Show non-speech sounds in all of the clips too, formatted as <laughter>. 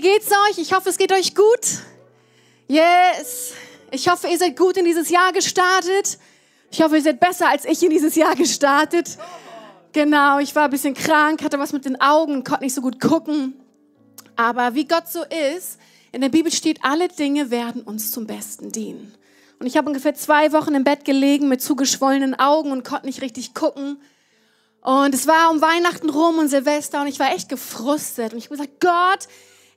wie geht's euch? Ich hoffe, es geht euch gut. Yes. Ich hoffe, ihr seid gut in dieses Jahr gestartet. Ich hoffe, ihr seid besser als ich in dieses Jahr gestartet. Genau, ich war ein bisschen krank, hatte was mit den Augen, konnte nicht so gut gucken. Aber wie Gott so ist, in der Bibel steht, alle Dinge werden uns zum Besten dienen. Und ich habe ungefähr zwei Wochen im Bett gelegen mit zugeschwollenen Augen und konnte nicht richtig gucken. Und es war um Weihnachten rum und Silvester und ich war echt gefrustet. Und ich habe gesagt, Gott,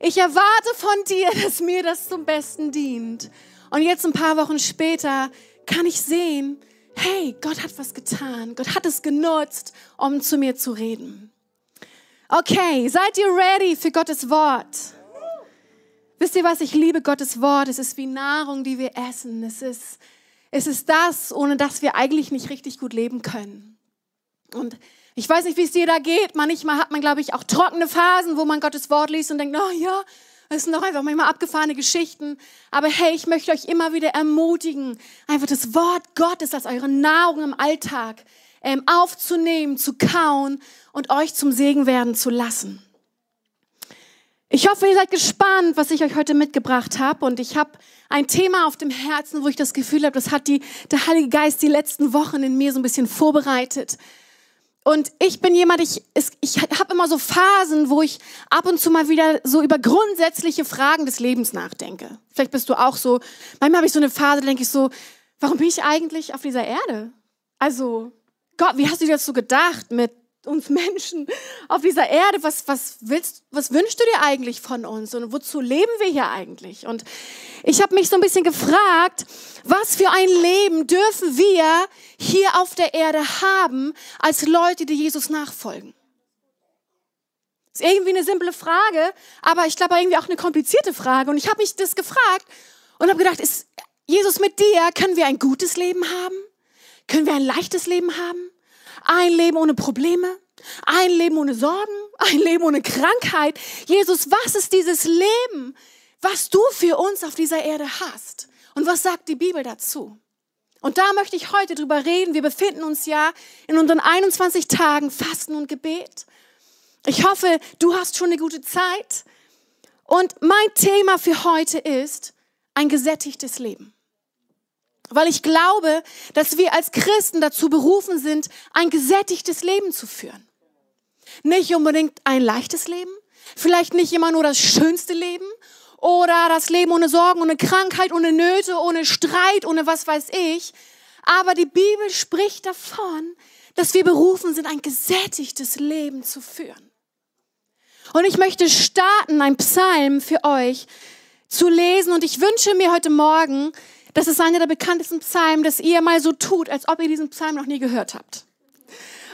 ich erwarte von dir, <laughs> dass mir das zum Besten dient. Und jetzt ein paar Wochen später kann ich sehen, hey, Gott hat was getan. Gott hat es genutzt, um zu mir zu reden. Okay, seid ihr ready für Gottes Wort? Wisst ihr was? Ich liebe Gottes Wort. Es ist wie Nahrung, die wir essen. Es ist, es ist das, ohne das wir eigentlich nicht richtig gut leben können. Und ich weiß nicht, wie es dir da geht. Manchmal hat man, glaube ich, auch trockene Phasen, wo man Gottes Wort liest und denkt, oh ja, das sind doch einfach manchmal abgefahrene Geschichten. Aber hey, ich möchte euch immer wieder ermutigen, einfach das Wort Gottes als eure Nahrung im Alltag ähm, aufzunehmen, zu kauen und euch zum Segen werden zu lassen. Ich hoffe, ihr seid gespannt, was ich euch heute mitgebracht habe. Und ich habe ein Thema auf dem Herzen, wo ich das Gefühl habe, das hat die, der Heilige Geist die letzten Wochen in mir so ein bisschen vorbereitet. Und ich bin jemand, ich, ich habe immer so Phasen, wo ich ab und zu mal wieder so über grundsätzliche Fragen des Lebens nachdenke. Vielleicht bist du auch so. Manchmal habe ich so eine Phase, da denke ich so, warum bin ich eigentlich auf dieser Erde? Also, Gott, wie hast du dir das so gedacht mit uns Menschen auf dieser Erde, was, was willst, was wünschst du dir eigentlich von uns und wozu leben wir hier eigentlich? Und ich habe mich so ein bisschen gefragt, was für ein Leben dürfen wir hier auf der Erde haben als Leute, die Jesus nachfolgen? Ist irgendwie eine simple Frage, aber ich glaube irgendwie auch eine komplizierte Frage. Und ich habe mich das gefragt und habe gedacht, ist Jesus mit dir, können wir ein gutes Leben haben? Können wir ein leichtes Leben haben? Ein Leben ohne Probleme, ein Leben ohne Sorgen, ein Leben ohne Krankheit. Jesus, was ist dieses Leben, was du für uns auf dieser Erde hast? Und was sagt die Bibel dazu? Und da möchte ich heute drüber reden. Wir befinden uns ja in unseren 21 Tagen Fasten und Gebet. Ich hoffe, du hast schon eine gute Zeit. Und mein Thema für heute ist ein gesättigtes Leben weil ich glaube, dass wir als Christen dazu berufen sind, ein gesättigtes Leben zu führen. Nicht unbedingt ein leichtes Leben, vielleicht nicht immer nur das schönste Leben oder das Leben ohne Sorgen, ohne Krankheit, ohne Nöte, ohne Streit, ohne was weiß ich. Aber die Bibel spricht davon, dass wir berufen sind, ein gesättigtes Leben zu führen. Und ich möchte starten, ein Psalm für euch zu lesen. Und ich wünsche mir heute Morgen, das ist einer der bekanntesten Psalmen, dass ihr mal so tut, als ob ihr diesen Psalm noch nie gehört habt.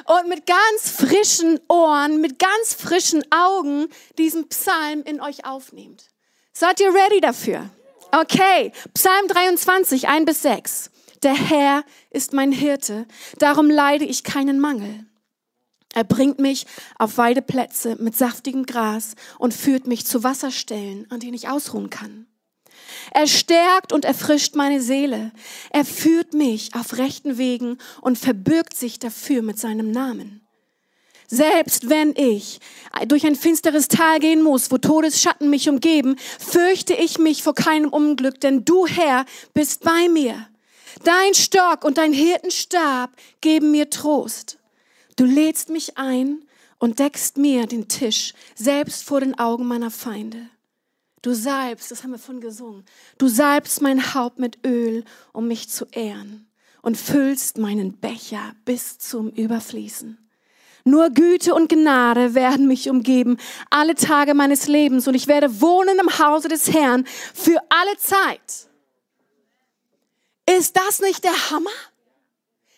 Und mit ganz frischen Ohren, mit ganz frischen Augen diesen Psalm in euch aufnehmt. Seid ihr ready dafür? Okay, Psalm 23, 1 bis 6. Der Herr ist mein Hirte, darum leide ich keinen Mangel. Er bringt mich auf Weideplätze mit saftigem Gras und führt mich zu Wasserstellen, an denen ich ausruhen kann. Er stärkt und erfrischt meine Seele. Er führt mich auf rechten Wegen und verbirgt sich dafür mit seinem Namen. Selbst wenn ich durch ein finsteres Tal gehen muss, wo Todesschatten mich umgeben, fürchte ich mich vor keinem Unglück, denn du, Herr, bist bei mir. Dein Stock und dein Hirtenstab geben mir Trost. Du lädst mich ein und deckst mir den Tisch, selbst vor den Augen meiner Feinde. Du salbst, das haben wir von gesungen, du salbst mein Haupt mit Öl, um mich zu ehren und füllst meinen Becher bis zum Überfließen. Nur Güte und Gnade werden mich umgeben, alle Tage meines Lebens, und ich werde wohnen im Hause des Herrn für alle Zeit. Ist das nicht der Hammer?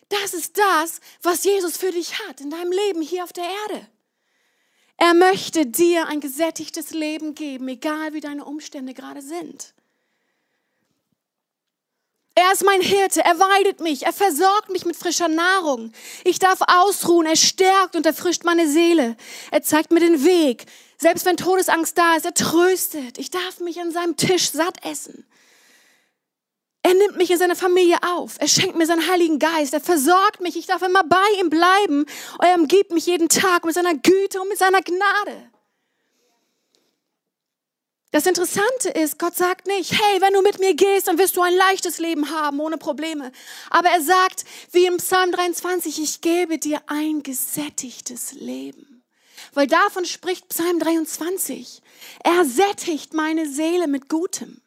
Das ist das, was Jesus für dich hat in deinem Leben hier auf der Erde. Er möchte dir ein gesättigtes Leben geben, egal wie deine Umstände gerade sind. Er ist mein Hirte, er weidet mich, er versorgt mich mit frischer Nahrung. Ich darf ausruhen, er stärkt und erfrischt meine Seele. Er zeigt mir den Weg. Selbst wenn Todesangst da ist, er tröstet. Ich darf mich an seinem Tisch satt essen. Er nimmt mich in seine Familie auf. Er schenkt mir seinen Heiligen Geist. Er versorgt mich. Ich darf immer bei ihm bleiben. Er umgibt mich jeden Tag mit seiner Güte und mit seiner Gnade. Das Interessante ist, Gott sagt nicht, hey, wenn du mit mir gehst, dann wirst du ein leichtes Leben haben, ohne Probleme. Aber er sagt, wie im Psalm 23, ich gebe dir ein gesättigtes Leben. Weil davon spricht Psalm 23. Er sättigt meine Seele mit Gutem.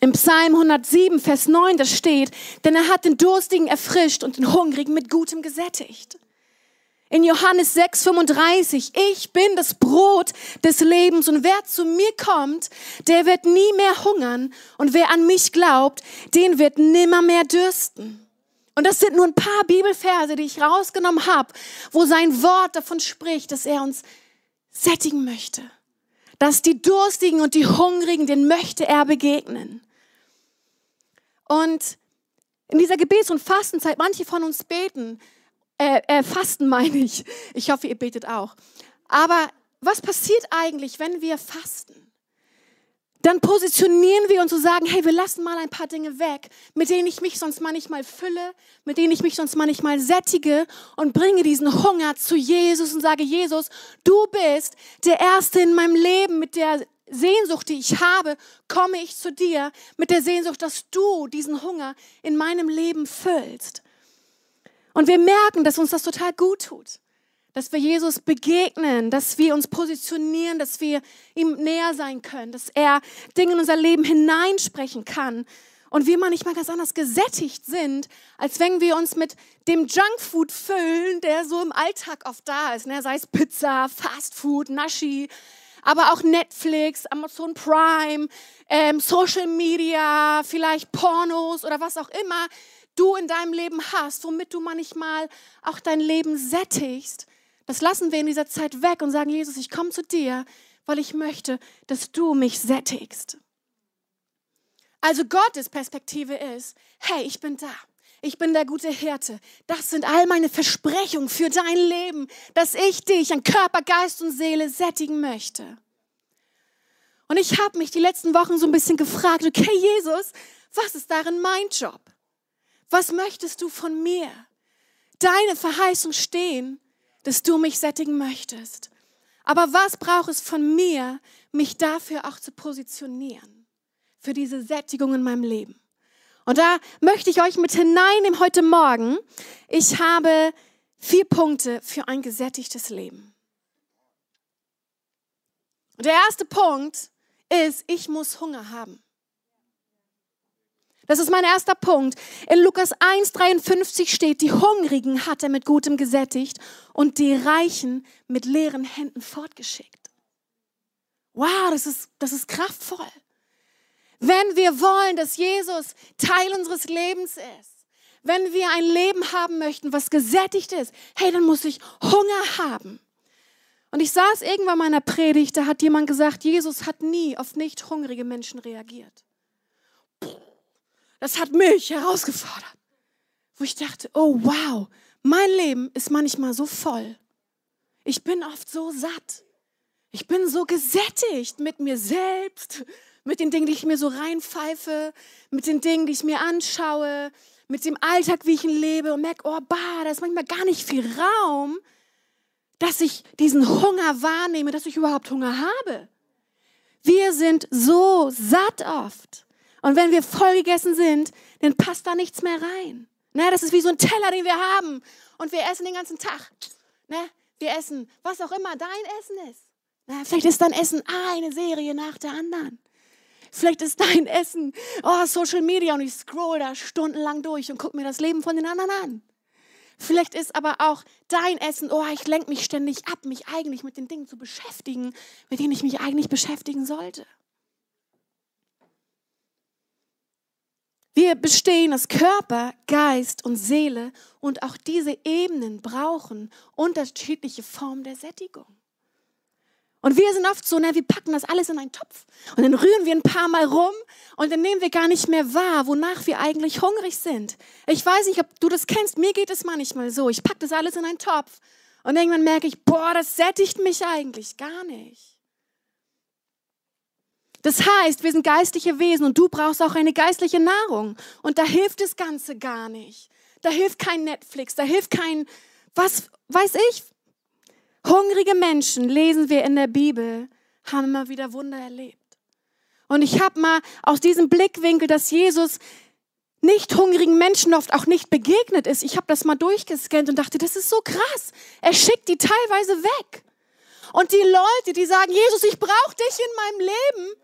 Im Psalm 107, Vers 9, das steht, denn er hat den Durstigen erfrischt und den Hungrigen mit Gutem gesättigt. In Johannes 6, 35, ich bin das Brot des Lebens und wer zu mir kommt, der wird nie mehr hungern und wer an mich glaubt, den wird nimmer mehr dürsten. Und das sind nur ein paar Bibelverse, die ich rausgenommen habe, wo sein Wort davon spricht, dass er uns sättigen möchte. Dass die Durstigen und die Hungrigen, den möchte er begegnen. Und in dieser Gebets- und Fastenzeit, manche von uns beten, äh, äh, fasten <laughs> meine ich. Ich hoffe, ihr betet auch. Aber was passiert eigentlich, wenn wir fasten? Dann positionieren wir uns und sagen, hey, wir lassen mal ein paar Dinge weg, mit denen ich mich sonst manchmal fülle, mit denen ich mich sonst manchmal sättige und bringe diesen Hunger zu Jesus und sage, Jesus, du bist der Erste in meinem Leben mit der Sehnsucht, die ich habe, komme ich zu dir mit der Sehnsucht, dass du diesen Hunger in meinem Leben füllst. Und wir merken, dass uns das total gut tut, dass wir Jesus begegnen, dass wir uns positionieren, dass wir ihm näher sein können, dass er Dinge in unser Leben hineinsprechen kann und wir manchmal ganz anders gesättigt sind, als wenn wir uns mit dem Junkfood füllen, der so im Alltag oft da ist, ne? sei es Pizza, Fastfood, Naschi, aber auch Netflix, Amazon Prime, ähm, Social Media, vielleicht Pornos oder was auch immer du in deinem Leben hast, womit du manchmal auch dein Leben sättigst, das lassen wir in dieser Zeit weg und sagen, Jesus, ich komme zu dir, weil ich möchte, dass du mich sättigst. Also Gottes Perspektive ist, hey, ich bin da. Ich bin der gute Hirte. Das sind all meine Versprechungen für dein Leben, dass ich dich an Körper, Geist und Seele sättigen möchte. Und ich habe mich die letzten Wochen so ein bisschen gefragt, okay, Jesus, was ist darin mein Job? Was möchtest du von mir? Deine Verheißung stehen, dass du mich sättigen möchtest. Aber was braucht es von mir, mich dafür auch zu positionieren? Für diese Sättigung in meinem Leben. Und da möchte ich euch mit hineinnehmen heute Morgen. Ich habe vier Punkte für ein gesättigtes Leben. Und der erste Punkt ist, ich muss Hunger haben. Das ist mein erster Punkt. In Lukas 1,53 steht, die Hungrigen hat er mit Gutem gesättigt und die Reichen mit leeren Händen fortgeschickt. Wow, das ist, das ist kraftvoll. Wenn wir wollen, dass Jesus Teil unseres Lebens ist, wenn wir ein Leben haben möchten, was gesättigt ist, hey, dann muss ich Hunger haben. Und ich saß irgendwann mal in einer Predigt, da hat jemand gesagt, Jesus hat nie auf nicht hungrige Menschen reagiert. Das hat mich herausgefordert. Wo ich dachte, oh wow, mein Leben ist manchmal so voll. Ich bin oft so satt. Ich bin so gesättigt mit mir selbst, mit den Dingen, die ich mir so reinpfeife, mit den Dingen, die ich mir anschaue, mit dem Alltag, wie ich ihn lebe und merke, oh, bah, da ist manchmal gar nicht viel Raum, dass ich diesen Hunger wahrnehme, dass ich überhaupt Hunger habe. Wir sind so satt oft. Und wenn wir voll gegessen sind, dann passt da nichts mehr rein. Ne, das ist wie so ein Teller, den wir haben. Und wir essen den ganzen Tag. Ne, wir essen, was auch immer dein Essen ist. Ne, vielleicht ist dein Essen eine Serie nach der anderen. Vielleicht ist dein Essen oh, Social Media und ich scroll da stundenlang durch und gucke mir das Leben von den anderen an. Vielleicht ist aber auch dein Essen, oh, ich lenke mich ständig ab, mich eigentlich mit den Dingen zu beschäftigen, mit denen ich mich eigentlich beschäftigen sollte. Wir bestehen aus Körper, Geist und Seele und auch diese Ebenen brauchen unterschiedliche Formen der Sättigung. Und wir sind oft so, na, wir packen das alles in einen Topf und dann rühren wir ein paar Mal rum und dann nehmen wir gar nicht mehr wahr, wonach wir eigentlich hungrig sind. Ich weiß nicht, ob du das kennst, mir geht es manchmal so. Ich packe das alles in einen Topf und irgendwann merke ich, boah, das sättigt mich eigentlich gar nicht. Das heißt, wir sind geistliche Wesen und du brauchst auch eine geistliche Nahrung. Und da hilft das Ganze gar nicht. Da hilft kein Netflix, da hilft kein, was weiß ich. Hungrige Menschen, lesen wir in der Bibel, haben immer wieder Wunder erlebt. Und ich habe mal aus diesem Blickwinkel, dass Jesus nicht hungrigen Menschen oft auch nicht begegnet ist. Ich habe das mal durchgescannt und dachte, das ist so krass. Er schickt die teilweise weg. Und die Leute, die sagen, Jesus, ich brauche dich in meinem Leben.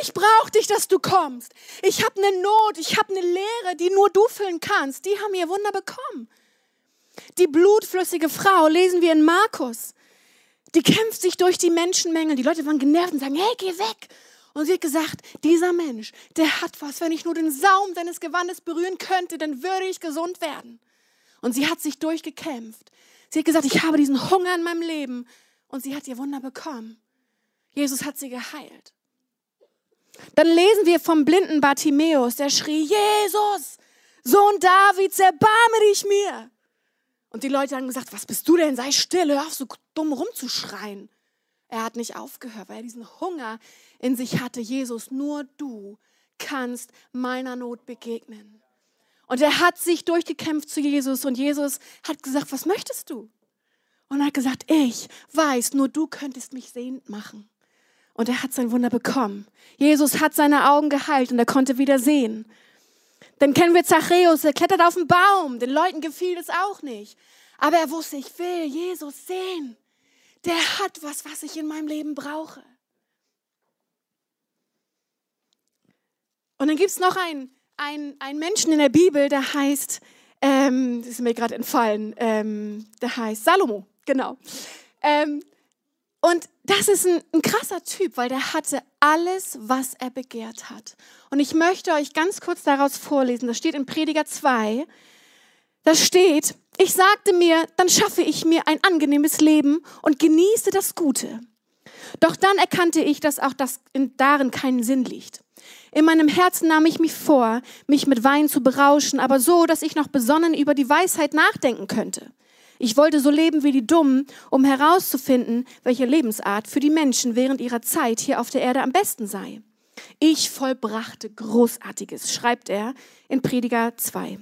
Ich brauche dich, dass du kommst. Ich habe eine Not, ich habe eine Leere, die nur du füllen kannst. Die haben ihr Wunder bekommen. Die blutflüssige Frau lesen wir in Markus. Die kämpft sich durch die Menschenmenge. Die Leute waren genervt und sagen, hey, geh weg. Und sie hat gesagt, dieser Mensch, der hat was, wenn ich nur den Saum seines Gewandes berühren könnte, dann würde ich gesund werden. Und sie hat sich durchgekämpft. Sie hat gesagt, ich habe diesen Hunger in meinem Leben. Und sie hat ihr Wunder bekommen. Jesus hat sie geheilt. Dann lesen wir vom blinden Bartimäus, der schrie, Jesus, Sohn Davids, erbarme dich mir. Und die Leute haben gesagt, was bist du denn? Sei still, hör auf, so dumm rumzuschreien. Er hat nicht aufgehört, weil er diesen Hunger in sich hatte. Jesus, nur du kannst meiner Not begegnen. Und er hat sich durchgekämpft zu Jesus und Jesus hat gesagt, was möchtest du? Und er hat gesagt, ich weiß, nur du könntest mich sehend machen. Und er hat sein Wunder bekommen. Jesus hat seine Augen geheilt und er konnte wieder sehen. Dann kennen wir Zachäus, er klettert auf den Baum. Den Leuten gefiel es auch nicht. Aber er wusste, ich will Jesus sehen der hat was, was ich in meinem Leben brauche. Und dann gibt es noch einen, einen, Menschen in der Bibel, der heißt, ähm, das ist mir gerade entfallen, ähm, der heißt Salomo, genau. Ähm, und das ist ein, ein krasser Typ, weil der hatte alles, was er begehrt hat. Und ich möchte euch ganz kurz daraus vorlesen. Das steht in Prediger 2. Da steht, ich sagte mir, dann schaffe ich mir ein angenehmes Leben und genieße das Gute. Doch dann erkannte ich, dass auch das darin keinen Sinn liegt. In meinem Herzen nahm ich mich vor, mich mit Wein zu berauschen, aber so, dass ich noch besonnen über die Weisheit nachdenken könnte. Ich wollte so leben wie die Dummen, um herauszufinden, welche Lebensart für die Menschen während ihrer Zeit hier auf der Erde am besten sei. Ich vollbrachte Großartiges, schreibt er in Prediger 2.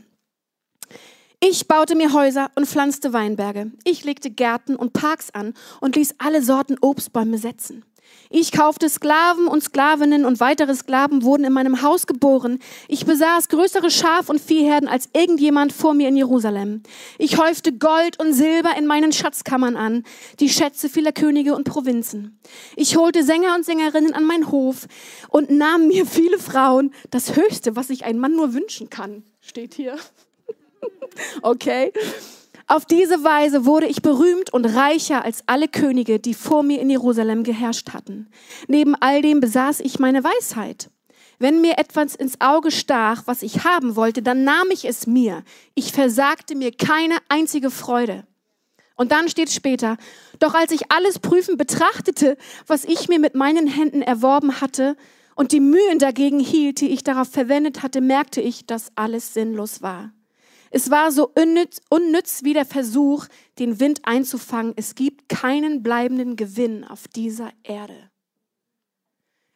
Ich baute mir Häuser und pflanzte Weinberge. Ich legte Gärten und Parks an und ließ alle Sorten Obstbäume setzen. Ich kaufte Sklaven und Sklavinnen und weitere Sklaven wurden in meinem Haus geboren. Ich besaß größere Schaf- und Viehherden als irgendjemand vor mir in Jerusalem. Ich häufte Gold und Silber in meinen Schatzkammern an, die Schätze vieler Könige und Provinzen. Ich holte Sänger und Sängerinnen an meinen Hof und nahm mir viele Frauen, das Höchste, was sich ein Mann nur wünschen kann, steht hier. <laughs> okay? Auf diese Weise wurde ich berühmt und reicher als alle Könige, die vor mir in Jerusalem geherrscht hatten. Neben all dem besaß ich meine Weisheit. Wenn mir etwas ins Auge stach, was ich haben wollte, dann nahm ich es mir. Ich versagte mir keine einzige Freude. Und dann steht später, doch als ich alles prüfen betrachtete, was ich mir mit meinen Händen erworben hatte und die Mühen dagegen hielt, die ich darauf verwendet hatte, merkte ich, dass alles sinnlos war. Es war so unnütz, unnütz wie der Versuch, den Wind einzufangen. Es gibt keinen bleibenden Gewinn auf dieser Erde.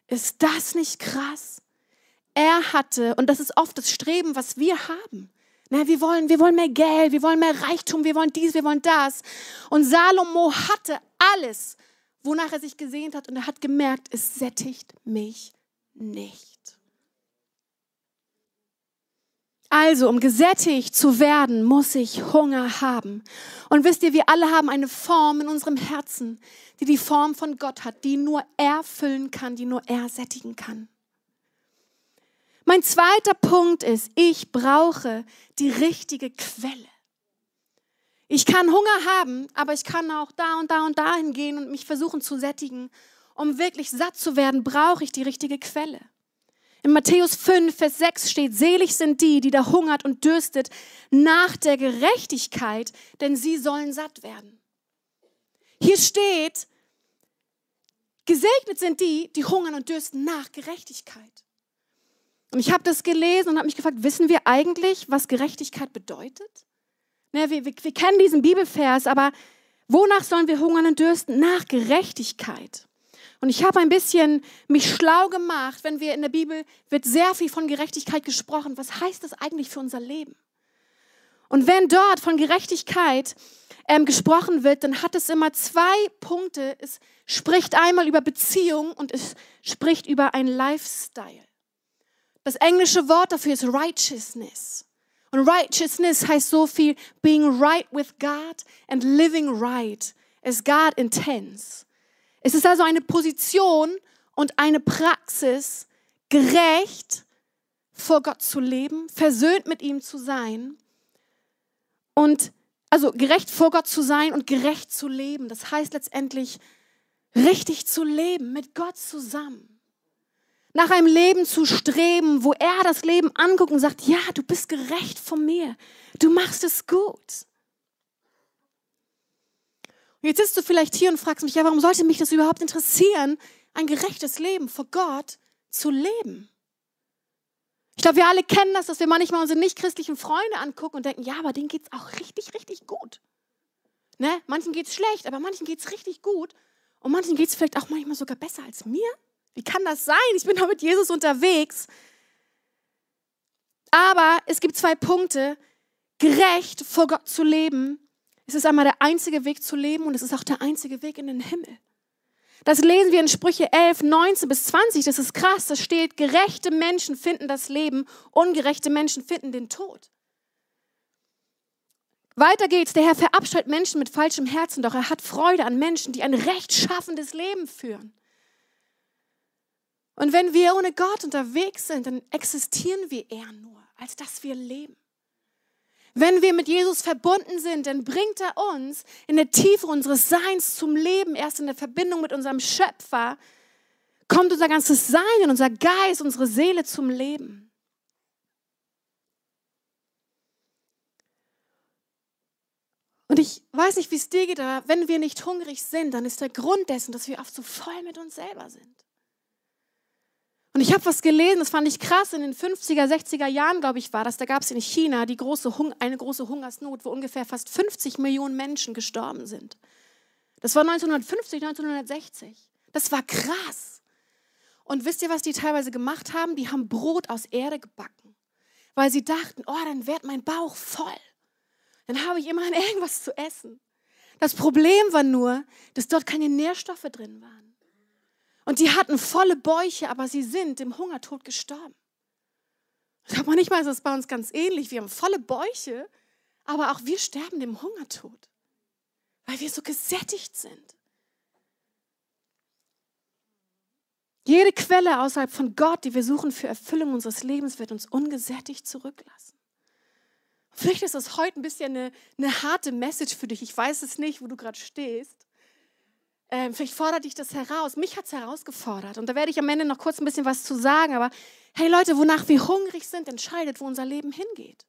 Ist das nicht krass? Er hatte, und das ist oft das Streben, was wir haben. Na, wir, wollen, wir wollen mehr Geld, wir wollen mehr Reichtum, wir wollen dies, wir wollen das. Und Salomo hatte alles, wonach er sich gesehnt hat. Und er hat gemerkt, es sättigt mich nicht. Also, um gesättigt zu werden, muss ich Hunger haben. Und wisst ihr, wir alle haben eine Form in unserem Herzen, die die Form von Gott hat, die nur er füllen kann, die nur er sättigen kann. Mein zweiter Punkt ist, ich brauche die richtige Quelle. Ich kann Hunger haben, aber ich kann auch da und da und dahin gehen und mich versuchen zu sättigen. Um wirklich satt zu werden, brauche ich die richtige Quelle. In Matthäus 5, Vers 6 steht, selig sind die, die da hungert und dürstet nach der Gerechtigkeit, denn sie sollen satt werden. Hier steht, gesegnet sind die, die hungern und dürsten nach Gerechtigkeit. Und ich habe das gelesen und habe mich gefragt, wissen wir eigentlich, was Gerechtigkeit bedeutet? Ne, wir, wir, wir kennen diesen Bibelvers, aber wonach sollen wir hungern und dürsten? Nach Gerechtigkeit. Und ich habe ein bisschen mich schlau gemacht, wenn wir in der Bibel wird sehr viel von Gerechtigkeit gesprochen. Was heißt das eigentlich für unser Leben? Und wenn dort von Gerechtigkeit ähm, gesprochen wird, dann hat es immer zwei Punkte. Es spricht einmal über Beziehung und es spricht über ein Lifestyle. Das englische Wort dafür ist Righteousness. Und Righteousness heißt so viel being right with God and living right as God intends. Es ist also eine Position und eine Praxis, gerecht vor Gott zu leben, versöhnt mit ihm zu sein und also gerecht vor Gott zu sein und gerecht zu leben. Das heißt letztendlich richtig zu leben mit Gott zusammen. Nach einem Leben zu streben, wo er das Leben anguckt und sagt, ja, du bist gerecht von mir. Du machst es gut. Jetzt sitzt du vielleicht hier und fragst mich, ja, warum sollte mich das überhaupt interessieren, ein gerechtes Leben vor Gott zu leben? Ich glaube, wir alle kennen das, dass wir manchmal unsere nichtchristlichen Freunde angucken und denken, ja, aber denen geht es auch richtig, richtig gut. Ne? Manchen geht es schlecht, aber manchen geht es richtig gut. Und manchen geht es vielleicht auch manchmal sogar besser als mir. Wie kann das sein? Ich bin doch mit Jesus unterwegs. Aber es gibt zwei Punkte. Gerecht vor Gott zu leben, es ist einmal der einzige Weg zu leben und es ist auch der einzige Weg in den Himmel. Das lesen wir in Sprüche 11, 19 bis 20. Das ist krass. Da steht, gerechte Menschen finden das Leben, ungerechte Menschen finden den Tod. Weiter geht's. Der Herr verabscheut Menschen mit falschem Herzen, doch er hat Freude an Menschen, die ein rechtschaffendes Leben führen. Und wenn wir ohne Gott unterwegs sind, dann existieren wir eher nur, als dass wir leben. Wenn wir mit Jesus verbunden sind, dann bringt er uns in der Tiefe unseres Seins zum Leben. Erst in der Verbindung mit unserem Schöpfer kommt unser ganzes Sein, unser Geist, unsere Seele zum Leben. Und ich weiß nicht, wie es dir geht, aber wenn wir nicht hungrig sind, dann ist der Grund dessen, dass wir oft so voll mit uns selber sind. Und ich habe was gelesen, das fand ich krass, in den 50er, 60er Jahren, glaube ich, war das, da gab es in China die große eine große Hungersnot, wo ungefähr fast 50 Millionen Menschen gestorben sind. Das war 1950, 1960. Das war krass. Und wisst ihr, was die teilweise gemacht haben? Die haben Brot aus Erde gebacken, weil sie dachten, oh, dann wird mein Bauch voll. Dann habe ich immerhin <laughs> irgendwas zu essen. Das Problem war nur, dass dort keine Nährstoffe drin waren. Und die hatten volle Bäuche, aber sie sind im Hungertod gestorben. Ich glaube manchmal ist das bei uns ganz ähnlich. Wir haben volle Bäuche, aber auch wir sterben im Hungertod, weil wir so gesättigt sind. Jede Quelle außerhalb von Gott, die wir suchen für Erfüllung unseres Lebens, wird uns ungesättigt zurücklassen. Vielleicht ist das heute ein bisschen eine, eine harte Message für dich. Ich weiß es nicht, wo du gerade stehst. Ähm, vielleicht fordert dich das heraus. Mich hat es herausgefordert. Und da werde ich am Ende noch kurz ein bisschen was zu sagen. Aber hey Leute, wonach wir hungrig sind, entscheidet, wo unser Leben hingeht.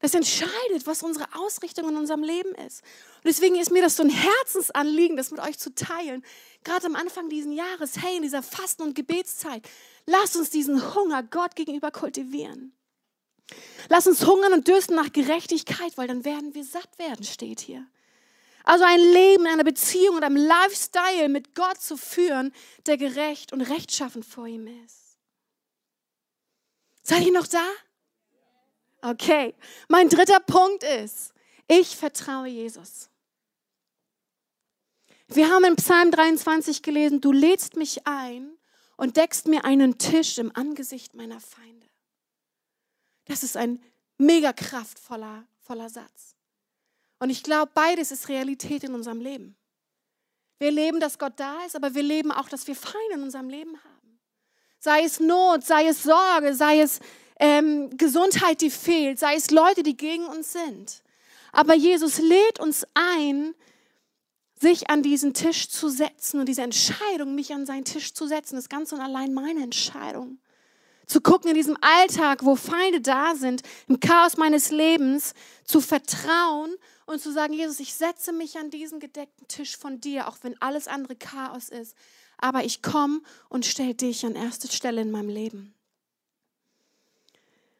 Das entscheidet, was unsere Ausrichtung in unserem Leben ist. Und deswegen ist mir das so ein Herzensanliegen, das mit euch zu teilen. Gerade am Anfang dieses Jahres, hey, in dieser Fasten- und Gebetszeit, lasst uns diesen Hunger Gott gegenüber kultivieren. Lass uns hungern und dürsten nach Gerechtigkeit, weil dann werden wir satt werden, steht hier. Also ein Leben, eine Beziehung und einem Lifestyle mit Gott zu führen, der gerecht und rechtschaffen vor ihm ist. Seid ihr noch da? Okay. Mein dritter Punkt ist, ich vertraue Jesus. Wir haben in Psalm 23 gelesen, du lädst mich ein und deckst mir einen Tisch im Angesicht meiner Feinde. Das ist ein mega kraftvoller voller Satz. Und ich glaube, beides ist Realität in unserem Leben. Wir leben, dass Gott da ist, aber wir leben auch, dass wir Feinde in unserem Leben haben. Sei es Not, sei es Sorge, sei es ähm, Gesundheit, die fehlt, sei es Leute, die gegen uns sind. Aber Jesus lädt uns ein, sich an diesen Tisch zu setzen und diese Entscheidung, mich an seinen Tisch zu setzen, ist ganz und allein meine Entscheidung. Zu gucken in diesem Alltag, wo Feinde da sind, im Chaos meines Lebens, zu vertrauen und zu sagen, Jesus, ich setze mich an diesen gedeckten Tisch von dir, auch wenn alles andere Chaos ist. Aber ich komme und stelle dich an erste Stelle in meinem Leben.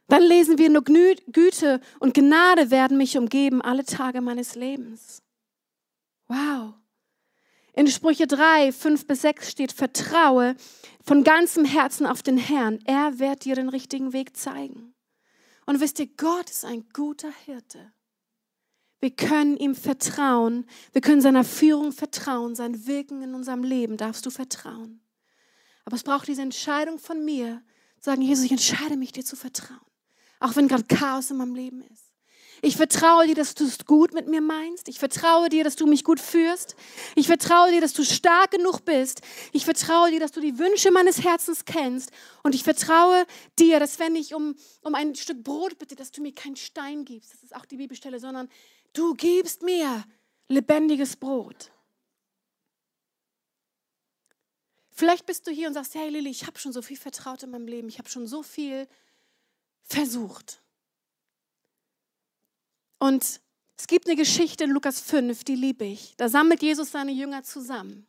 Dann lesen wir nur Güte und Gnade werden mich umgeben alle Tage meines Lebens. Wow. In Sprüche 3, 5 bis 6 steht, vertraue von ganzem Herzen auf den Herrn. Er wird dir den richtigen Weg zeigen. Und wisst ihr, Gott ist ein guter Hirte. Wir können ihm vertrauen. Wir können seiner Führung vertrauen. Sein Wirken in unserem Leben darfst du vertrauen. Aber es braucht diese Entscheidung von mir, zu sagen, Jesus, ich entscheide mich, dir zu vertrauen. Auch wenn gerade Chaos in meinem Leben ist. Ich vertraue dir, dass du es gut mit mir meinst. Ich vertraue dir, dass du mich gut führst. Ich vertraue dir, dass du stark genug bist. Ich vertraue dir, dass du die Wünsche meines Herzens kennst. Und ich vertraue dir, dass wenn ich um, um ein Stück Brot bitte, dass du mir keinen Stein gibst. Das ist auch die Bibelstelle, sondern du gibst mir lebendiges Brot. Vielleicht bist du hier und sagst, hey Lilly, ich habe schon so viel vertraut in meinem Leben. Ich habe schon so viel versucht. Und es gibt eine Geschichte in Lukas 5, die liebe ich. Da sammelt Jesus seine Jünger zusammen.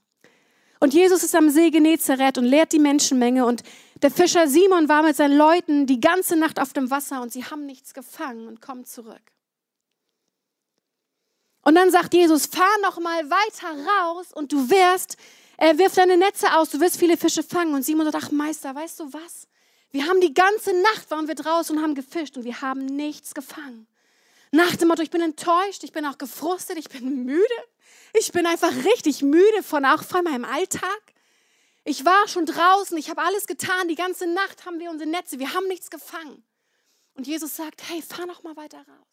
Und Jesus ist am See Genezareth und lehrt die Menschenmenge. Und der Fischer Simon war mit seinen Leuten die ganze Nacht auf dem Wasser und sie haben nichts gefangen und kommen zurück. Und dann sagt Jesus, fahr noch mal weiter raus und du wirst, er wirft deine Netze aus, du wirst viele Fische fangen. Und Simon sagt, ach Meister, weißt du was? Wir haben die ganze Nacht waren wir draußen und haben gefischt und wir haben nichts gefangen. Nach dem Motto, ich bin enttäuscht, ich bin auch gefrustet, ich bin müde. Ich bin einfach richtig müde von auch von meinem Alltag. Ich war schon draußen, ich habe alles getan, die ganze Nacht haben wir unsere Netze, wir haben nichts gefangen. Und Jesus sagt, hey, fahr noch mal weiter raus.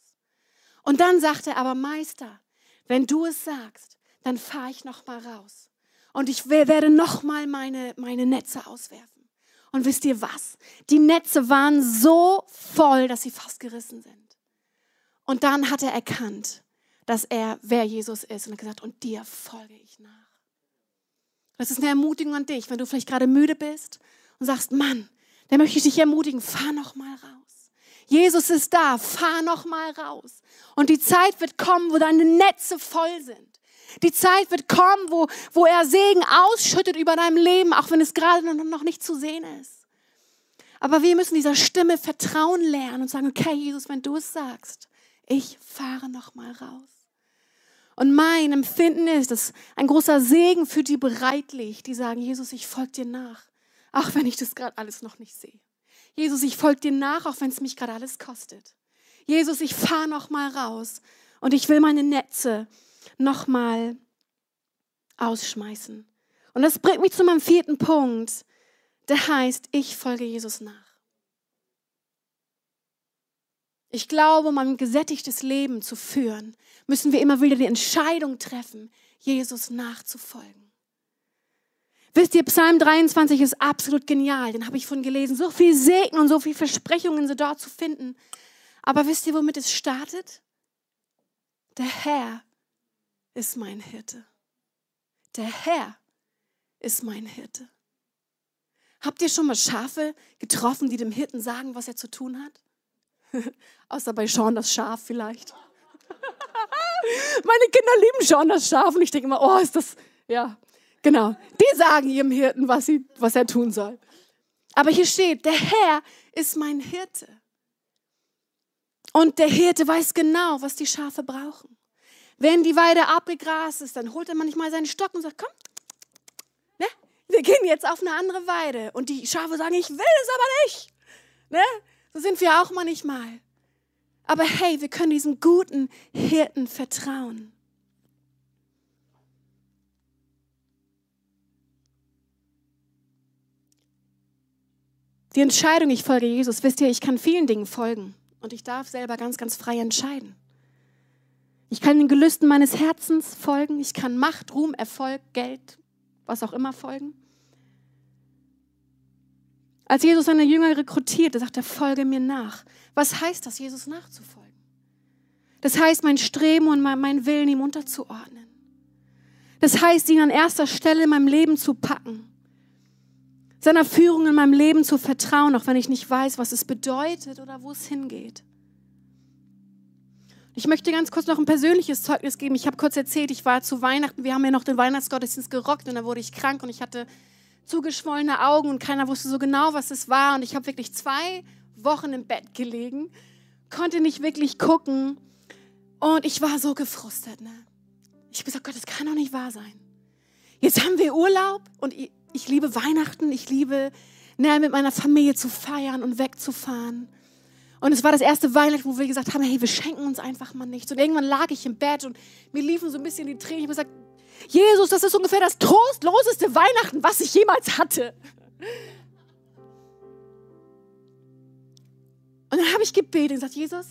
Und dann sagt er, aber Meister, wenn du es sagst, dann fahre ich noch mal raus. Und ich werde noch mal meine, meine Netze auswerfen. Und wisst ihr was? Die Netze waren so voll, dass sie fast gerissen sind. Und dann hat er erkannt, dass er, wer Jesus ist und hat gesagt, und dir folge ich nach. Das ist eine Ermutigung an dich, wenn du vielleicht gerade müde bist und sagst, Mann, dann möchte ich dich ermutigen, fahr noch mal raus. Jesus ist da, fahr noch mal raus. Und die Zeit wird kommen, wo deine Netze voll sind. Die Zeit wird kommen, wo, wo er Segen ausschüttet über deinem Leben, auch wenn es gerade noch nicht zu sehen ist. Aber wir müssen dieser Stimme vertrauen lernen und sagen, okay, Jesus, wenn du es sagst, ich fahre noch mal raus. Und mein Empfinden ist, dass ein großer Segen für die bereit liegt, die sagen, Jesus, ich folge dir nach, auch wenn ich das gerade alles noch nicht sehe. Jesus, ich folge dir nach, auch wenn es mich gerade alles kostet. Jesus, ich fahre noch mal raus und ich will meine Netze noch mal ausschmeißen. Und das bringt mich zu meinem vierten Punkt, der heißt, ich folge Jesus nach. Ich glaube, um ein gesättigtes Leben zu führen, müssen wir immer wieder die Entscheidung treffen, Jesus nachzufolgen. Wisst ihr, Psalm 23 ist absolut genial, den habe ich von gelesen. So viel Segen und so viel Versprechungen sind dort zu finden. Aber wisst ihr, womit es startet? Der Herr ist mein Hirte. Der Herr ist mein Hirte. Habt ihr schon mal Schafe getroffen, die dem Hirten sagen, was er zu tun hat? <laughs> Außer bei Sean das Schaf vielleicht. <laughs> Meine Kinder lieben Sean das Schaf und ich denke immer, oh, ist das, ja, genau. Die sagen ihrem Hirten, was, sie, was er tun soll. Aber hier steht, der Herr ist mein Hirte. Und der Hirte weiß genau, was die Schafe brauchen. Wenn die Weide abgegrast ist, dann holt er manchmal seinen Stock und sagt, komm, ne? wir gehen jetzt auf eine andere Weide. Und die Schafe sagen, ich will es aber nicht. Ne? So sind wir auch manchmal. Aber hey, wir können diesem guten Hirten vertrauen. Die Entscheidung, ich folge Jesus, wisst ihr, ich kann vielen Dingen folgen und ich darf selber ganz, ganz frei entscheiden. Ich kann den Gelüsten meines Herzens folgen, ich kann Macht, Ruhm, Erfolg, Geld, was auch immer folgen. Als Jesus seine Jünger rekrutierte, sagt er, folge mir nach. Was heißt das, Jesus nachzufolgen? Das heißt, mein Streben und mein Willen ihm unterzuordnen. Das heißt, ihn an erster Stelle in meinem Leben zu packen. Seiner Führung in meinem Leben zu vertrauen, auch wenn ich nicht weiß, was es bedeutet oder wo es hingeht. Ich möchte ganz kurz noch ein persönliches Zeugnis geben. Ich habe kurz erzählt, ich war zu Weihnachten, wir haben ja noch den Weihnachtsgottesdienst gerockt und dann wurde ich krank und ich hatte zugeschwollene Augen und keiner wusste so genau, was es war. Und ich habe wirklich zwei Wochen im Bett gelegen, konnte nicht wirklich gucken und ich war so gefrustet. Ne? Ich habe gesagt, Gott, das kann doch nicht wahr sein. Jetzt haben wir Urlaub und ich, liebe Weihnachten, ich liebe ne, mit meiner Familie zu feiern und wegzufahren. Und es war das erste Weihnachten, wo wir gesagt haben, hey, wir schenken uns einfach mal nichts. Und irgendwann lag ich im Bett und mir liefen so ein bisschen die Tränen. Ich habe gesagt, Jesus, das ist ungefähr das trostloseste Weihnachten, was ich jemals hatte. Und dann habe ich gebetet und gesagt, Jesus,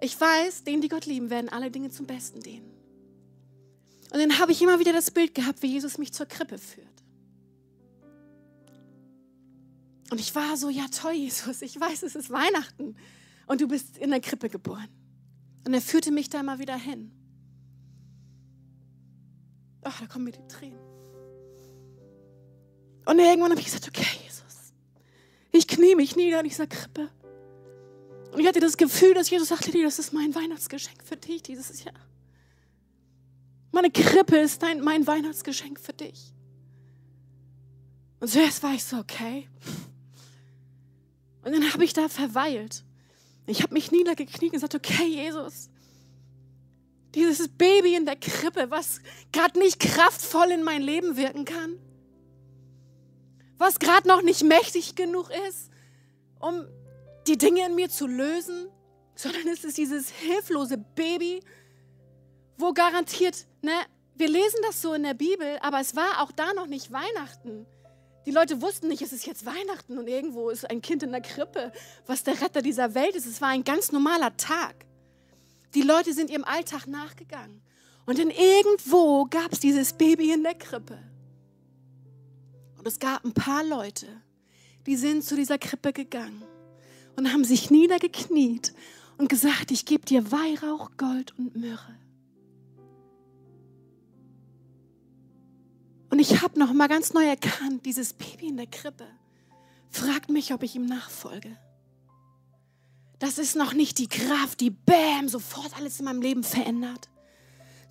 ich weiß, denen, die Gott lieben, werden alle Dinge zum Besten dienen. Und dann habe ich immer wieder das Bild gehabt, wie Jesus mich zur Krippe führt. Und ich war so, ja toll, Jesus, ich weiß, es ist Weihnachten und du bist in der Krippe geboren. Und er führte mich da immer wieder hin. Ach, da kommen mir die Tränen. Und irgendwann habe ich gesagt, okay, Jesus, ich knie mich nieder in dieser Krippe. Und ich hatte das Gefühl, dass Jesus sagte, das ist mein Weihnachtsgeschenk für dich dieses Jahr. Meine Krippe ist dein, mein Weihnachtsgeschenk für dich. Und zuerst war ich so, okay. Und dann habe ich da verweilt. Ich habe mich niedergekniet und gesagt, okay, Jesus, dieses Baby in der Krippe, was gerade nicht kraftvoll in mein Leben wirken kann, was gerade noch nicht mächtig genug ist, um die Dinge in mir zu lösen, sondern es ist dieses hilflose Baby, wo garantiert, ne, wir lesen das so in der Bibel, aber es war auch da noch nicht Weihnachten. Die Leute wussten nicht, es ist jetzt Weihnachten und irgendwo ist ein Kind in der Krippe, was der Retter dieser Welt ist. Es war ein ganz normaler Tag. Die Leute sind ihrem Alltag nachgegangen. Und dann irgendwo gab es dieses Baby in der Krippe. Und es gab ein paar Leute, die sind zu dieser Krippe gegangen und haben sich niedergekniet und gesagt, ich gebe dir Weihrauch, Gold und Myrrhe. Und ich habe noch mal ganz neu erkannt, dieses Baby in der Krippe fragt mich, ob ich ihm nachfolge. Das ist noch nicht die Kraft, die Bäm sofort alles in meinem Leben verändert,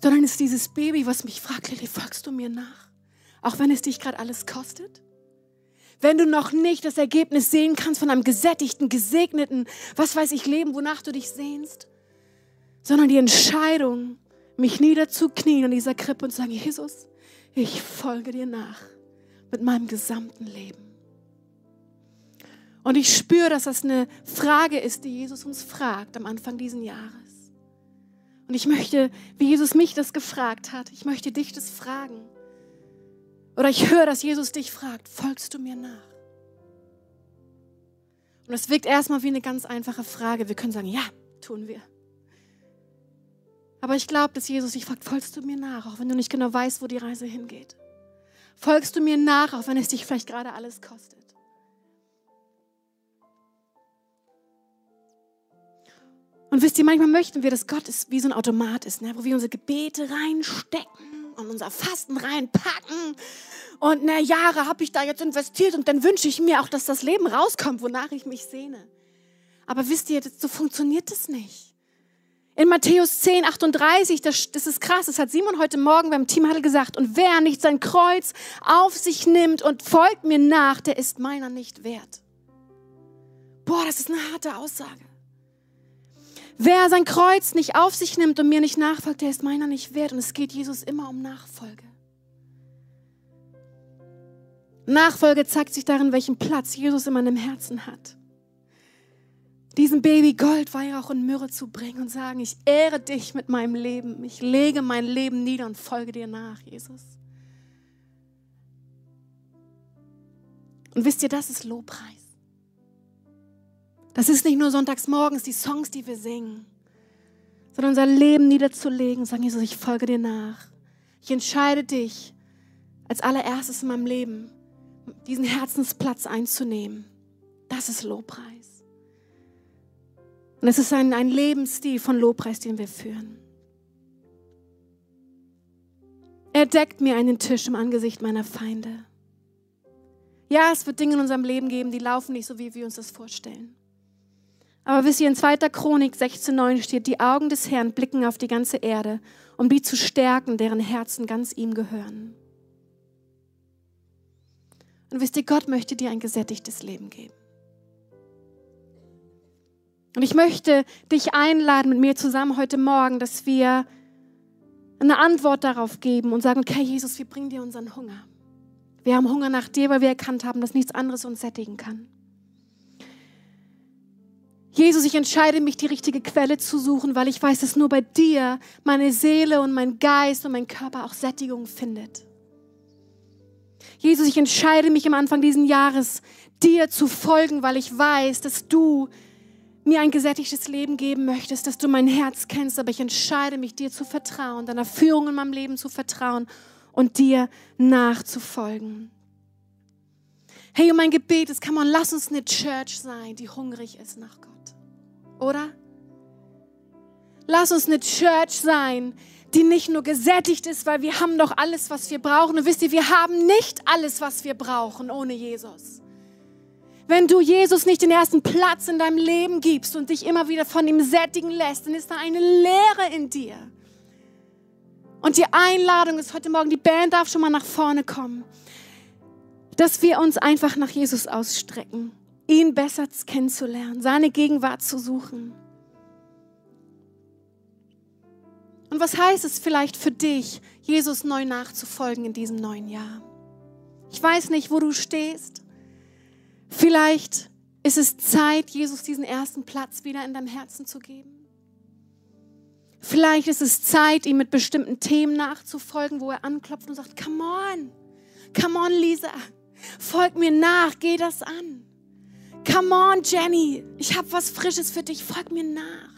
sondern ist dieses Baby, was mich fragt, Lilly, folgst du mir nach? Auch wenn es dich gerade alles kostet? Wenn du noch nicht das Ergebnis sehen kannst von einem gesättigten, gesegneten, was weiß ich, Leben, wonach du dich sehnst, sondern die Entscheidung, mich niederzuknien in dieser Krippe und zu sagen, Jesus, ich folge dir nach mit meinem gesamten Leben. Und ich spüre, dass das eine Frage ist, die Jesus uns fragt am Anfang dieses Jahres. Und ich möchte, wie Jesus mich das gefragt hat, ich möchte dich das fragen. Oder ich höre, dass Jesus dich fragt, folgst du mir nach? Und es wirkt erstmal wie eine ganz einfache Frage. Wir können sagen, ja, tun wir. Aber ich glaube, dass Jesus dich fragt, folgst du mir nach, auch wenn du nicht genau weißt, wo die Reise hingeht? Folgst du mir nach, auch wenn es dich vielleicht gerade alles kostet? Und wisst ihr, manchmal möchten wir, dass Gott ist wie so ein Automat ist, ne? wo wir unsere Gebete reinstecken und unser Fasten reinpacken. Und na, Jahre habe ich da jetzt investiert und dann wünsche ich mir auch, dass das Leben rauskommt, wonach ich mich sehne. Aber wisst ihr, so funktioniert es nicht. In Matthäus 10, 38, das, das ist krass, das hat Simon heute Morgen beim Team Teamhuddle gesagt. Und wer nicht sein Kreuz auf sich nimmt und folgt mir nach, der ist meiner nicht wert. Boah, das ist eine harte Aussage. Wer sein Kreuz nicht auf sich nimmt und mir nicht nachfolgt, der ist meiner nicht wert. Und es geht Jesus immer um Nachfolge. Nachfolge zeigt sich darin, welchen Platz Jesus in meinem Herzen hat diesem Baby Gold, Weihrauch und Myrrhe zu bringen und sagen, ich ehre dich mit meinem Leben. Ich lege mein Leben nieder und folge dir nach, Jesus. Und wisst ihr, das ist Lobpreis. Das ist nicht nur sonntags morgens die Songs, die wir singen, sondern unser Leben niederzulegen und sagen, Jesus, ich folge dir nach. Ich entscheide dich als allererstes in meinem Leben, diesen Herzensplatz einzunehmen. Das ist Lobpreis. Und es ist ein, ein Lebensstil von Lobpreis, den wir führen. Er deckt mir einen Tisch im Angesicht meiner Feinde. Ja, es wird Dinge in unserem Leben geben, die laufen nicht so, wie wir uns das vorstellen. Aber wisst ihr, in 2. Chronik 16,9 steht, die Augen des Herrn blicken auf die ganze Erde, um die zu stärken, deren Herzen ganz ihm gehören. Und wisst ihr, Gott möchte dir ein gesättigtes Leben geben. Und ich möchte dich einladen mit mir zusammen heute Morgen, dass wir eine Antwort darauf geben und sagen, okay, Jesus, wir bringen dir unseren Hunger. Wir haben Hunger nach dir, weil wir erkannt haben, dass nichts anderes uns sättigen kann. Jesus, ich entscheide mich, die richtige Quelle zu suchen, weil ich weiß, dass nur bei dir meine Seele und mein Geist und mein Körper auch Sättigung findet. Jesus, ich entscheide mich am Anfang dieses Jahres, dir zu folgen, weil ich weiß, dass du mir ein gesättigtes Leben geben möchtest, dass du mein Herz kennst, aber ich entscheide mich, dir zu vertrauen, deiner Führung in meinem Leben zu vertrauen und dir nachzufolgen. Hey, und mein Gebet ist, come on, lass uns eine Church sein, die hungrig ist nach Gott. Oder? Lass uns eine Church sein, die nicht nur gesättigt ist, weil wir haben doch alles, was wir brauchen. Und wisst ihr, wir haben nicht alles, was wir brauchen ohne Jesus. Wenn du Jesus nicht den ersten Platz in deinem Leben gibst und dich immer wieder von ihm sättigen lässt, dann ist da eine Leere in dir. Und die Einladung ist heute Morgen, die Band darf schon mal nach vorne kommen, dass wir uns einfach nach Jesus ausstrecken, ihn besser kennenzulernen, seine Gegenwart zu suchen. Und was heißt es vielleicht für dich, Jesus neu nachzufolgen in diesem neuen Jahr? Ich weiß nicht, wo du stehst. Vielleicht ist es Zeit, Jesus diesen ersten Platz wieder in deinem Herzen zu geben. Vielleicht ist es Zeit, ihm mit bestimmten Themen nachzufolgen, wo er anklopft und sagt, come on, come on, Lisa, folg mir nach, geh das an. Come on, Jenny, ich habe was Frisches für dich, folg mir nach.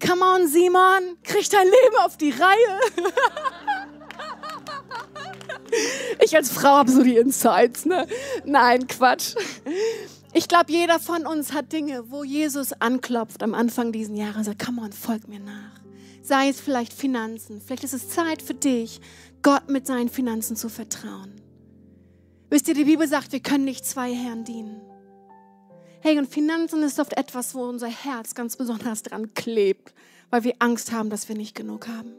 Come on, Simon, krieg dein Leben auf die Reihe. <laughs> Ich als Frau habe so die Insights, ne? Nein, Quatsch. Ich glaube, jeder von uns hat Dinge, wo Jesus anklopft am Anfang dieses Jahres und sagt, come on, folg mir nach. Sei es vielleicht Finanzen. Vielleicht ist es Zeit für dich, Gott mit seinen Finanzen zu vertrauen. Wisst ihr, die Bibel sagt, wir können nicht zwei Herren dienen. Hey, und Finanzen ist oft etwas, wo unser Herz ganz besonders dran klebt, weil wir Angst haben, dass wir nicht genug haben.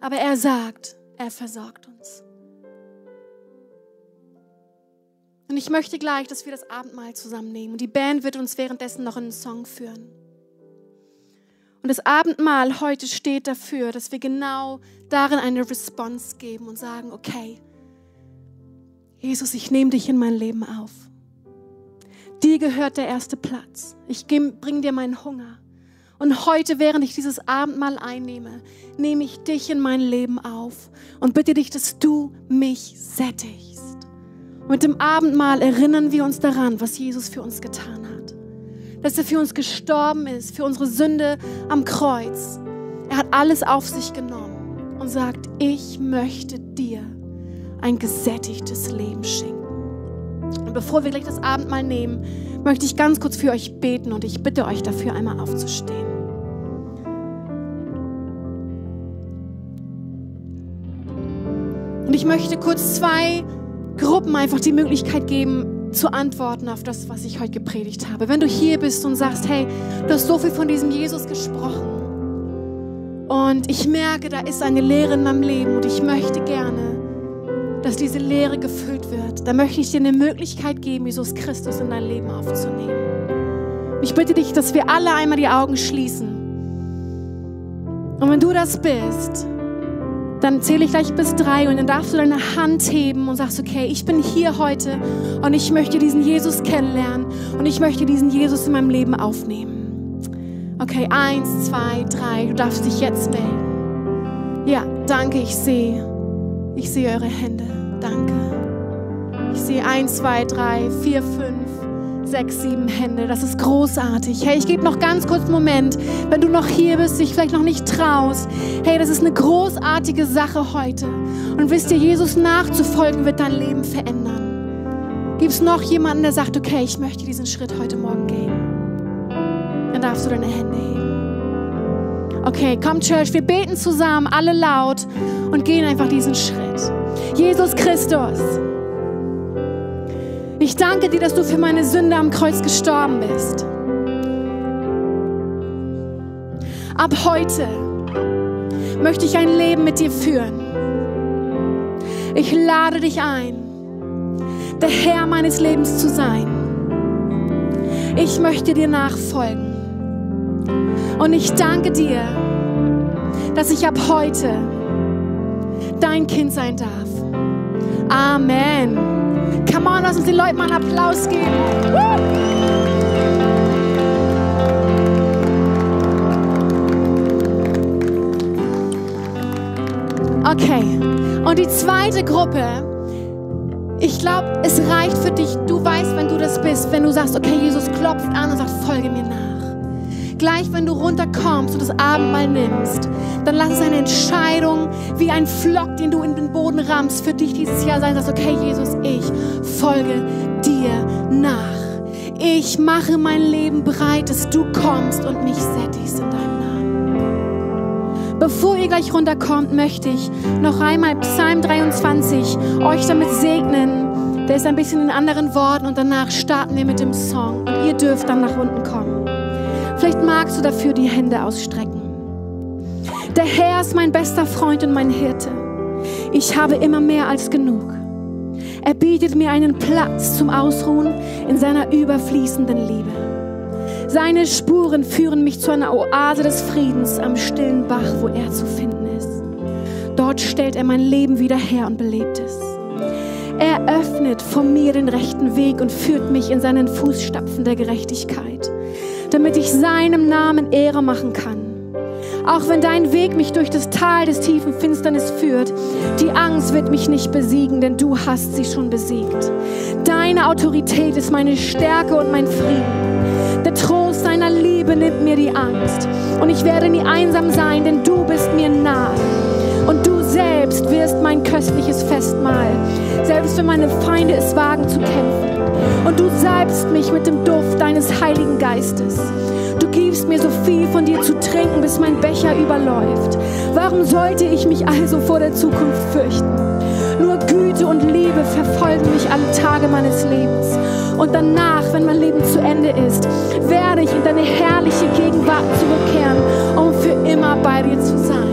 Aber er sagt, er versorgt uns. Und ich möchte gleich, dass wir das Abendmahl zusammennehmen. Und die Band wird uns währenddessen noch einen Song führen. Und das Abendmahl heute steht dafür, dass wir genau darin eine Response geben und sagen, okay, Jesus, ich nehme dich in mein Leben auf. Dir gehört der erste Platz. Ich bringe dir meinen Hunger. Und heute, während ich dieses Abendmahl einnehme, nehme ich dich in mein Leben auf und bitte dich, dass du mich sättigst. Mit dem Abendmahl erinnern wir uns daran, was Jesus für uns getan hat. Dass er für uns gestorben ist, für unsere Sünde am Kreuz. Er hat alles auf sich genommen und sagt, ich möchte dir ein gesättigtes Leben schenken. Und bevor wir gleich das Abendmahl nehmen, möchte ich ganz kurz für euch beten und ich bitte euch dafür einmal aufzustehen. Und ich möchte kurz zwei Gruppen einfach die Möglichkeit geben, zu antworten auf das, was ich heute gepredigt habe. Wenn du hier bist und sagst, hey, du hast so viel von diesem Jesus gesprochen und ich merke, da ist eine Leere in meinem Leben und ich möchte gerne, dass diese Leere gefüllt wird, dann möchte ich dir eine Möglichkeit geben, Jesus Christus in dein Leben aufzunehmen. Ich bitte dich, dass wir alle einmal die Augen schließen. Und wenn du das bist, dann zähle ich gleich bis drei und dann darfst du deine Hand heben und sagst, okay, ich bin hier heute und ich möchte diesen Jesus kennenlernen und ich möchte diesen Jesus in meinem Leben aufnehmen. Okay, eins, zwei, drei, du darfst dich jetzt melden. Ja, danke, ich sehe, ich sehe eure Hände. Danke. Ich sehe eins, zwei, drei, vier, fünf sechs, sieben Hände. Das ist großartig. Hey, ich gebe noch ganz kurz einen Moment, wenn du noch hier bist, dich vielleicht noch nicht traust. Hey, das ist eine großartige Sache heute. Und wisst ihr, Jesus nachzufolgen wird dein Leben verändern. Gibt es noch jemanden, der sagt, okay, ich möchte diesen Schritt heute Morgen gehen? Dann darfst du deine Hände heben. Okay, komm Church, wir beten zusammen, alle laut und gehen einfach diesen Schritt. Jesus Christus. Ich danke dir, dass du für meine Sünde am Kreuz gestorben bist. Ab heute möchte ich ein Leben mit dir führen. Ich lade dich ein, der Herr meines Lebens zu sein. Ich möchte dir nachfolgen. Und ich danke dir, dass ich ab heute dein Kind sein darf. Amen. Come on, lass uns den Leuten mal einen Applaus geben. Okay, und die zweite Gruppe, ich glaube, es reicht für dich. Du weißt, wenn du das bist, wenn du sagst, okay, Jesus klopft an und sagt, folge mir nach. Gleich, wenn du runterkommst und das Abendmahl nimmst, dann lass es eine Entscheidung wie ein Flock, den du in den Boden rammst, für dich dieses Jahr sein. Sagst, okay, Jesus, ich folge dir nach. Ich mache mein Leben bereit, dass du kommst und mich sättigst in deinem Namen. Bevor ihr gleich runterkommt, möchte ich noch einmal Psalm 23 euch damit segnen. Der ist ein bisschen in anderen Worten und danach starten wir mit dem Song und ihr dürft dann nach unten kommen. Vielleicht magst du dafür die Hände ausstrecken. Der Herr ist mein bester Freund und mein Hirte. Ich habe immer mehr als genug. Er bietet mir einen Platz zum Ausruhen in seiner überfließenden Liebe. Seine Spuren führen mich zu einer Oase des Friedens am stillen Bach, wo er zu finden ist. Dort stellt er mein Leben wieder her und belebt es. Er öffnet vor mir den rechten Weg und führt mich in seinen Fußstapfen der Gerechtigkeit, damit ich seinem Namen Ehre machen kann. Auch wenn dein Weg mich durch das Tal des tiefen Finsternis führt, die Angst wird mich nicht besiegen, denn du hast sie schon besiegt. Deine Autorität ist meine Stärke und mein Frieden. Der Trost deiner Liebe nimmt mir die Angst. Und ich werde nie einsam sein, denn du bist mir nah. Selbst wirst mein köstliches Festmahl, selbst wenn meine Feinde es wagen zu kämpfen. Und du salbst mich mit dem Duft deines Heiligen Geistes. Du gibst mir so viel von dir zu trinken, bis mein Becher überläuft. Warum sollte ich mich also vor der Zukunft fürchten? Nur Güte und Liebe verfolgen mich alle Tage meines Lebens. Und danach, wenn mein Leben zu Ende ist, werde ich in deine herrliche Gegenwart zurückkehren, um für immer bei dir zu sein.